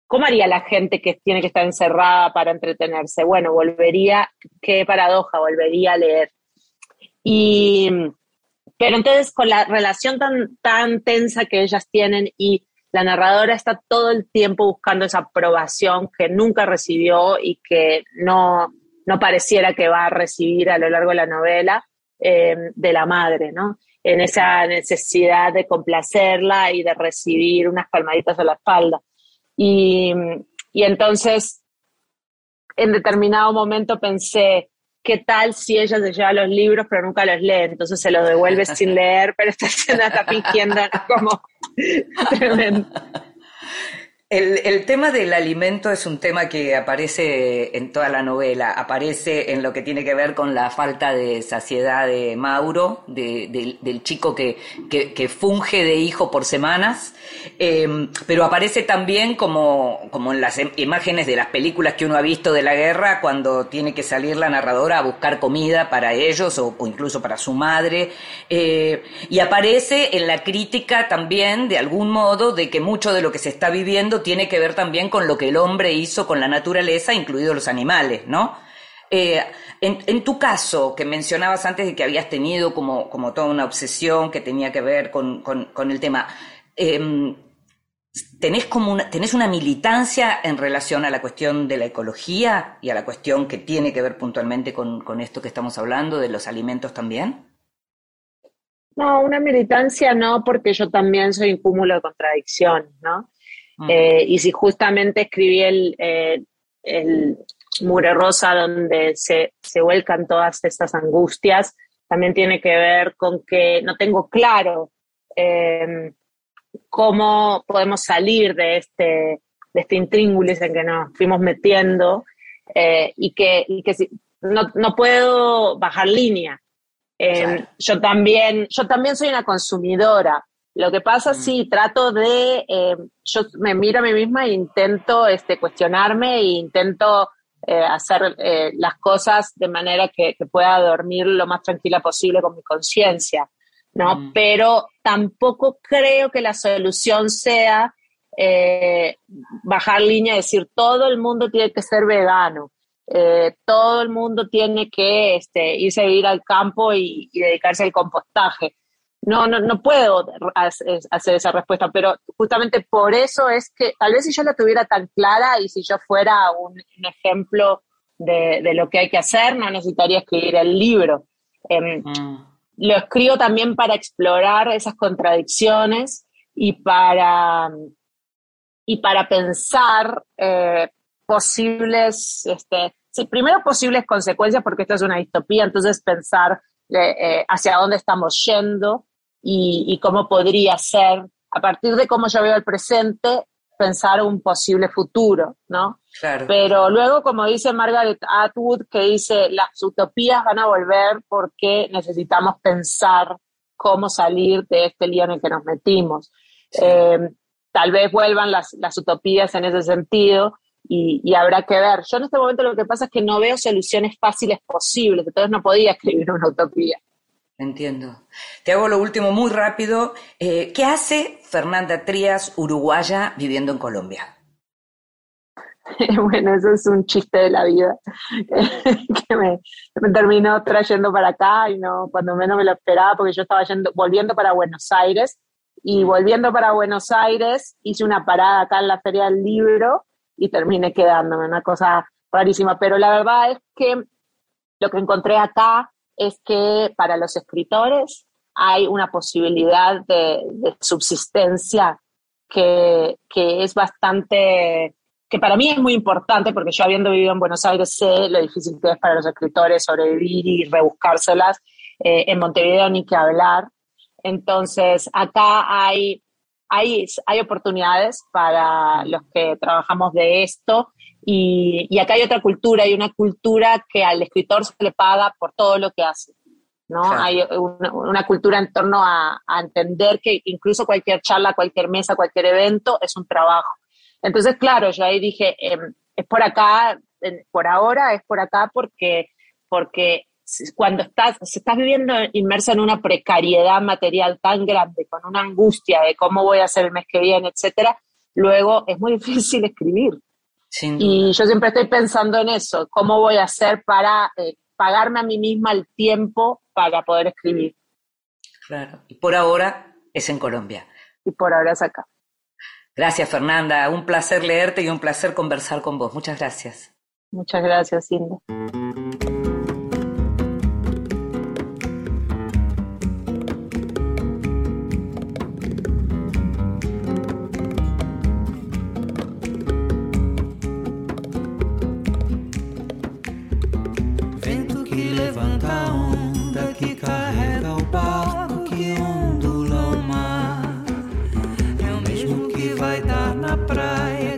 ¿cómo haría la gente que tiene que estar encerrada para entretenerse? Bueno, volvería, qué paradoja, volvería a leer. Y, pero entonces con la relación tan, tan tensa que ellas tienen y la narradora está todo el tiempo buscando esa aprobación que nunca recibió y que no, no pareciera que va a recibir a lo largo de la novela eh, de la madre, ¿no? En esa necesidad de complacerla y de recibir unas palmaditas a la espalda. Y, y, entonces, en determinado momento pensé, ¿qué tal si ella se lleva los libros pero nunca los lee? Entonces se los devuelve sin leer, pero esta escena está fingiendo como tremendo. El, tema del alimento es un tema que aparece en toda la novela, aparece en lo que tiene que ver con la falta de saciedad de Mauro, de, de, del chico que, que, funge de hijo por semanas, eh, pero aparece también como, como en las imágenes de las películas que uno ha visto de la guerra, cuando tiene que salir la narradora a buscar comida para ellos o, o incluso para su madre, eh, y aparece en la crítica también, de algún modo, de que mucho de lo que se está viviendo tiene que ver también con lo que el hombre hizo con la naturaleza, incluidos los animales, ¿no? Eh, en, tu caso, que mencionabas antes de que habías tenido como, como toda una obsesión que tenía que ver con, el tema, em, ¿tenés, como una, ¿tenés una militancia en relación a la cuestión de la ecología y a la cuestión que tiene que ver puntualmente con, con esto que estamos hablando, de los alimentos también? No, una militancia no, porque yo también soy un cúmulo de contradicciones, ¿no? Eh, y si justamente escribí el, eh, el Mure Rosa, donde se, se vuelcan todas estas angustias, también tiene que ver con que no tengo claro em, cómo podemos salir de este, de este intríngulis en que nos fuimos metiendo eh, y que, y que si, no, no, puedo bajar línea. Em, yo, también, yo también soy una consumidora. Lo que pasa, mm. sí, trato de, em, yo me miro a mí misma e intento este, cuestionarme e intento eh, hacer eh, las cosas de manera que, pueda dormir lo más tranquila posible con mi conciencia, ¿no? Mm. Pero tampoco creo que la solución sea eh, bajar línea y decir todo el mundo tiene que ser vegano. todo el mundo tiene que este, irse a vivir al campo y dedicarse al compostaje no, no, no puedo hacer esa respuesta, pero justamente por eso es que tal vez si yo la tuviera tan clara y si yo fuera un, ejemplo de, lo que hay que hacer, no necesitaría escribir el libro. Em, mm. Lo escribo también para explorar esas contradicciones y para, y para pensar eh, posibles, este, sí, primero posibles consecuencias, porque esto es una distopía, entonces pensar eh, eh, hacia dónde estamos yendo y, cómo podría ser, a partir de cómo yo veo el presente, pensar un posible futuro, ¿no? Pero luego, como dice Margaret Atwood, que dice, las utopías van a volver porque necesitamos pensar cómo salir de este lío en el que nos metimos. Eh, tal vez vuelvan las, las, utopías en ese sentido y, y, habrá que ver. Yo en este momento lo que pasa es que no veo soluciones fáciles posibles, entonces no podía escribir una utopía. Entiendo. Te hago lo último muy rápido. Eh, ¿Qué hace Fernanda Trías, uruguaya, viviendo en Colombia? Bueno, eso es un chiste de la vida que me, terminó trayendo para acá y no cuando menos me lo esperaba porque yo estaba yendo, volviendo para Buenos Aires y volviendo para Buenos Aires hice una parada acá en la Feria del Libro y terminé quedándome, una cosa rarísima. Pero la verdad es que lo que encontré acá es que para los escritores hay una posibilidad de, subsistencia que, es bastante, que para mí es muy importante, porque yo habiendo vivido en Buenos Aires sé lo difícil que es para los escritores sobrevivir y rebuscárselas. Eh, en Montevideo ni que hablar. Entonces, acá hay, hay, hay oportunidades para los que trabajamos de esto y, acá hay otra cultura, hay una cultura que al escritor se le paga por todo lo que hace. ¿no? Hay una, cultura en torno a, entender que incluso cualquier charla, cualquier mesa, cualquier evento es un trabajo. Entonces, claro, yo ahí dije, em, es por acá, por ahora es por acá porque, porque cuando estás, estás viviendo inmerso en una precariedad material tan grande, con una angustia de cómo voy a hacer el mes que viene, etcétera, luego es muy difícil escribir. Y yo siempre estoy pensando en eso, cómo voy a hacer para eh, pagarme a mí misma el tiempo para poder escribir. Claro, y por ahora es en Colombia. Y por ahora es acá. Gracias, Fernanda. Un placer leerte y un placer conversar con vos. Muchas gracias. Muchas gracias, Cindy.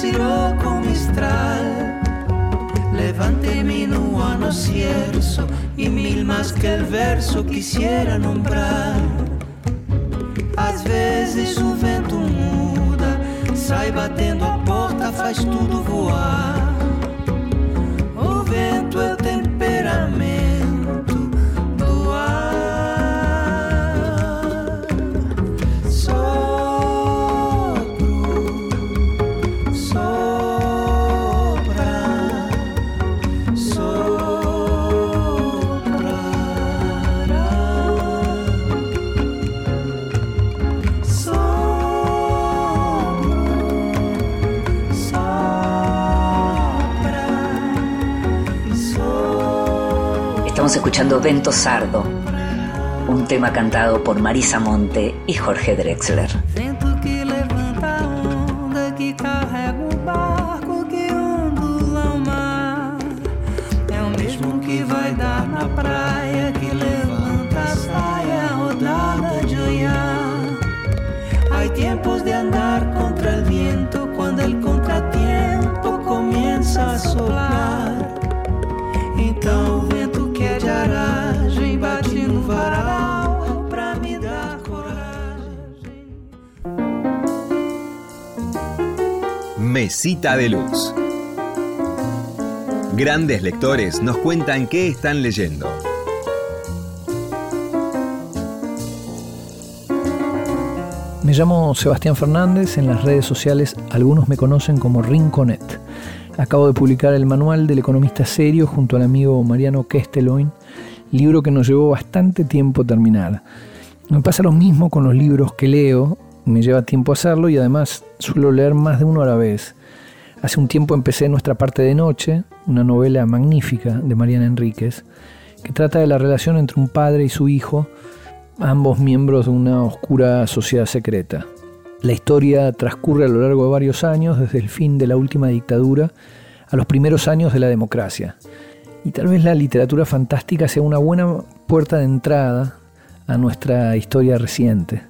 vaciló con Mistral. Levante-me no ano cierzo e mil mais que el verso quisiera nombrar. Às vezes o vento muda, sai batendo a porta, faz tudo voar. Estamos escuchando Vento Sardo, un tema cantado por Marisa Monte y Jorge Drexler. Mesita de Luz. Grandes lectores nos cuentan qué están leyendo. Me llamo Sebastián Fernández, en las redes sociales algunos me conocen como Rinconet. Acabo de publicar el manual del economista serio junto al amigo Mariano Kesteloin, libro que nos llevó bastante tiempo terminar. Me pasa lo mismo con los libros que leo, me lleva tiempo hacerlo y además suelo leer más de uno a la vez. Hace un tiempo empecé Nuestra parte de noche, una novela magnífica de Mariana Enríquez, que trata de la relación entre un padre y su hijo, ambos miembros de una oscura sociedad secreta. La historia transcurre a lo largo de varios años, desde el fin de la última dictadura a los primeros años de la democracia. Y tal vez la literatura fantástica sea una buena puerta de entrada a nuestra historia reciente.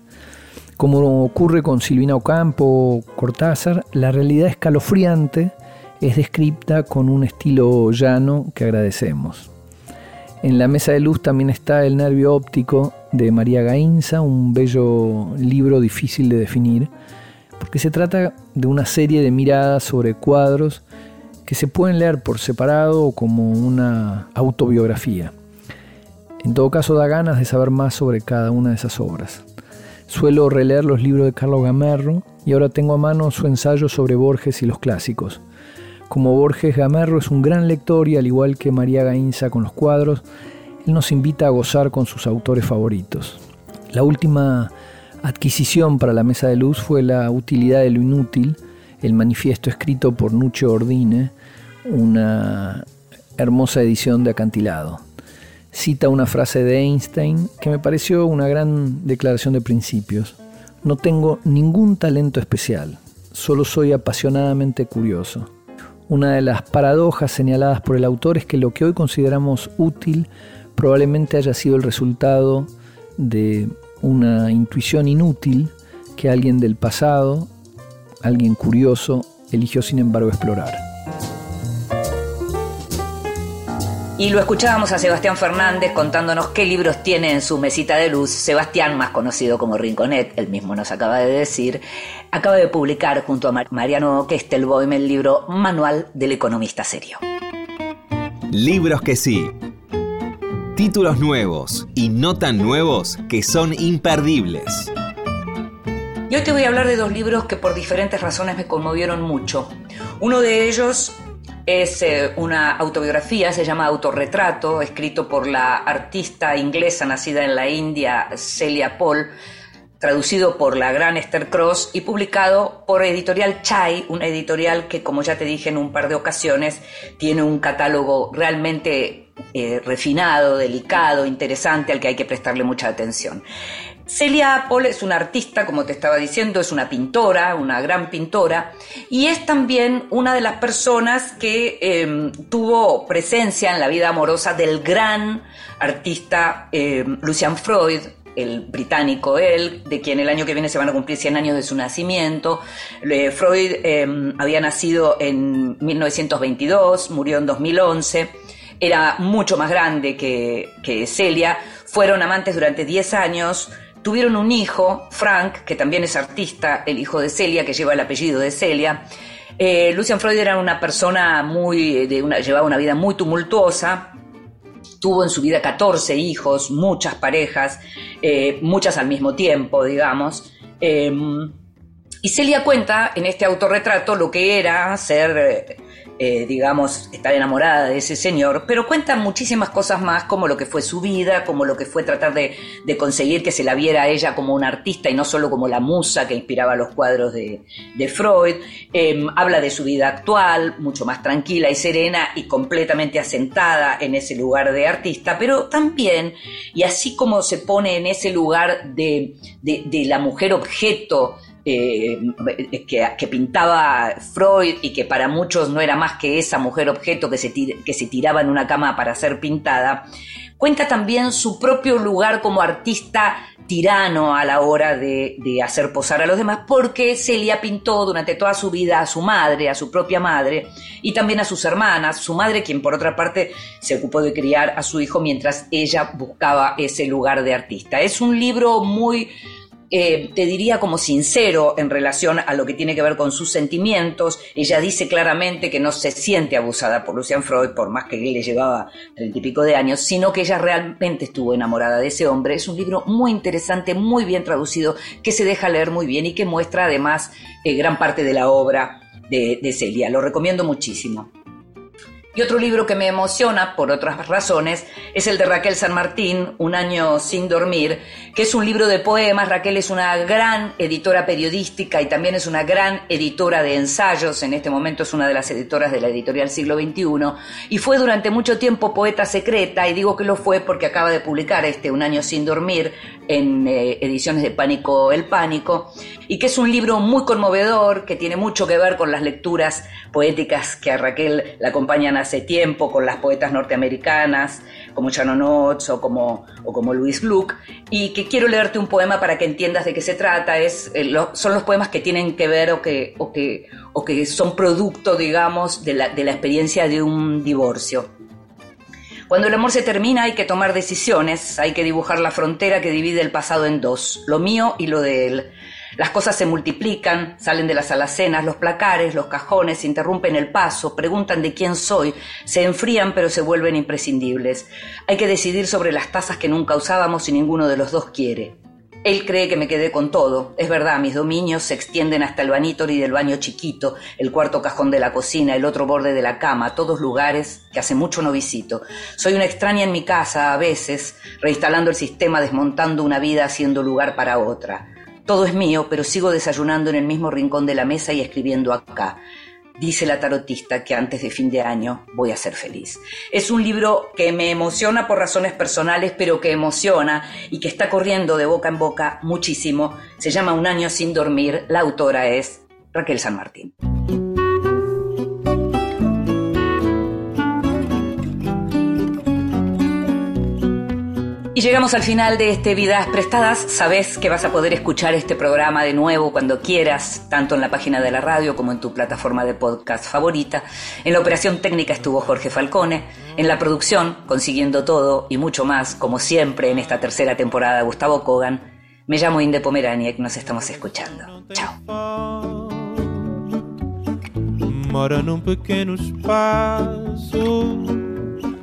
Como ocurre con Silvina Ocampo o Cortázar, la realidad escalofriante es descripta con un estilo llano que agradecemos. En la mesa de luz también está El nervio óptico de María Gainza, un bello libro difícil de definir, porque se trata de una serie de miradas sobre cuadros que se pueden leer por separado o como una autobiografía. En todo caso da ganas de saber más sobre cada una de esas obras. Suelo releer los libros de Carlos Gamerro y ahora tengo a mano su ensayo sobre Borges y los clásicos. Como Borges Gamerro es un gran lector y al igual que María Gainza con los cuadros, él nos invita a gozar con sus autores favoritos. La última adquisición para la mesa de luz fue La utilidad de lo inútil, el manifiesto escrito por Nuccio Ordine, una hermosa edición de acantilado. Cita una frase de Einstein que me pareció una gran declaración de principios. No tengo ningún talento especial, solo soy apasionadamente curioso. Una de las paradojas señaladas por el autor es que lo que hoy consideramos útil probablemente haya sido el resultado de una intuición inútil que alguien del pasado, alguien curioso, eligió sin embargo explorar. Y lo escuchábamos a Sebastián Fernández contándonos qué libros tiene en su mesita de luz. Sebastián, más conocido como Rinconet, él mismo nos acaba de decir, acaba de publicar junto a Mar- Mariano Kestelboim el libro Manual del Economista Serio. Libros que sí. Títulos nuevos y no tan nuevos que son imperdibles. Y hoy te voy a hablar de dos libros que por diferentes razones me conmovieron mucho. Uno de ellos es eh, una autobiografía, se llama Autorretrato, escrito por la artista inglesa nacida en la India, Celia Paul, traducido por la gran Esther Cross y publicado por Editorial Chai, una editorial que, como ya te dije en un par de ocasiones, tiene un catálogo realmente eh, refinado, delicado, interesante, al que hay que prestarle mucha atención. Celia Paul es una artista, como te estaba diciendo, es una pintora, una gran pintora, y es también una de las personas que eh, tuvo presencia en la vida amorosa del gran artista eh, Lucian Freud, el británico él, de quien el año que viene se van a cumplir 100 años de su nacimiento. Freud eh, había nacido en 1922, murió en 2011, era mucho más grande que, que Celia, fueron amantes durante 10 años, tuvieron un hijo, Frank, que también es artista, el hijo de Celia, que lleva el apellido de Celia. Eh, Lucian Freud era una persona muy, una, llevaba una vida muy tumultuosa, tuvo en su vida 14 hijos, muchas parejas, eh, muchas al mismo tiempo, digamos. Eh, y Celia cuenta en este autorretrato lo que era ser, eh, digamos, estar enamorada de ese señor, pero cuenta muchísimas cosas más, como lo que fue su vida, como lo que fue tratar de, de conseguir que se la viera a ella como una artista y no solo como la musa que inspiraba los cuadros de, Freud. Eh, habla de su vida actual, mucho más tranquila y serena y completamente asentada en ese lugar de artista, pero también, y así como se pone en ese lugar de, de la mujer objeto, eh, que, pintaba Freud y que para muchos no era más que esa mujer objeto que se, que se tiraba en una cama para ser pintada, cuenta también su propio lugar como artista tirano a la hora de, de, hacer posar a los demás, porque Celia pintó durante toda su vida a su madre, a su propia madre, y también a sus hermanas, su madre, quien por otra parte se ocupó de criar a su hijo mientras ella buscaba ese lugar de artista. Es un libro muy eh, te diría como sincero en relación a lo que tiene que ver con sus sentimientos. Ella dice claramente que no se siente abusada por Lucian Freud, por más que él le llevaba treinta y pico de años, sino que ella realmente estuvo enamorada de ese hombre. Es un libro muy interesante, muy bien traducido, que se deja leer muy bien y que muestra además eh, gran parte de la obra de, de Celia. Lo recomiendo muchísimo. Y otro libro que me emociona, por otras razones, es el de Raquel San Martín, Un año sin dormir, que es un libro de poemas. Raquel es una gran editora periodística y también es una gran editora de ensayos. En este momento es una de las editoras de la editorial Siglo XXI. Y fue durante mucho tiempo poeta secreta, y digo que lo fue porque acaba de publicar este Un año sin dormir en eh, ediciones de Pánico el Pánico, y que es un libro muy conmovedor, que tiene mucho que ver con las lecturas poéticas que a Raquel la acompañan hace tiempo con las poetas norteamericanas como Shannon Oates o como, o como Louise Gluck y que quiero leerte un poema para que entiendas de qué se trata. Es, eh, son los poemas que tienen que ver o que, o que, o que son producto, digamos, de la, de la experiencia de un divorcio. Cuando el amor se termina hay que tomar decisiones, hay que dibujar la frontera que divide el pasado en dos, lo mío y lo de él. Las cosas se multiplican, salen de las alacenas, los placares, los cajones, interrumpen el paso, preguntan de quién soy, se enfrían pero se vuelven imprescindibles. Hay que decidir sobre las tazas que nunca usábamos y ninguno de los dos quiere. Él cree que me quedé con todo. Es verdad, mis dominios se extienden hasta el banítori del baño chiquito, el cuarto cajón de la cocina, el otro borde de la cama, todos lugares que hace mucho no visito. Soy una extraña en mi casa, a veces, reinstalando el sistema, desmontando una vida, haciendo lugar para otra. Todo es mío, pero sigo desayunando en el mismo rincón de la mesa y escribiendo acá. Dice la tarotista que antes de fin de año voy a ser feliz. Es un libro que me emociona por razones personales, pero que emociona y que está corriendo de boca en boca muchísimo. Se llama Un año sin dormir. La autora es Raquel San Martín. Y llegamos al final de este Vidas Prestadas. Sabes que vas a poder escuchar este programa de nuevo cuando quieras, tanto en la página de la radio como en tu plataforma de podcast favorita. En la operación técnica estuvo Jorge Falcone. En la producción, consiguiendo todo y mucho más, como siempre en esta tercera temporada, Gustavo Kogan. Me llamo Inde Pomeraniec, nos estamos escuchando. Chao. Mora num pequeno espaço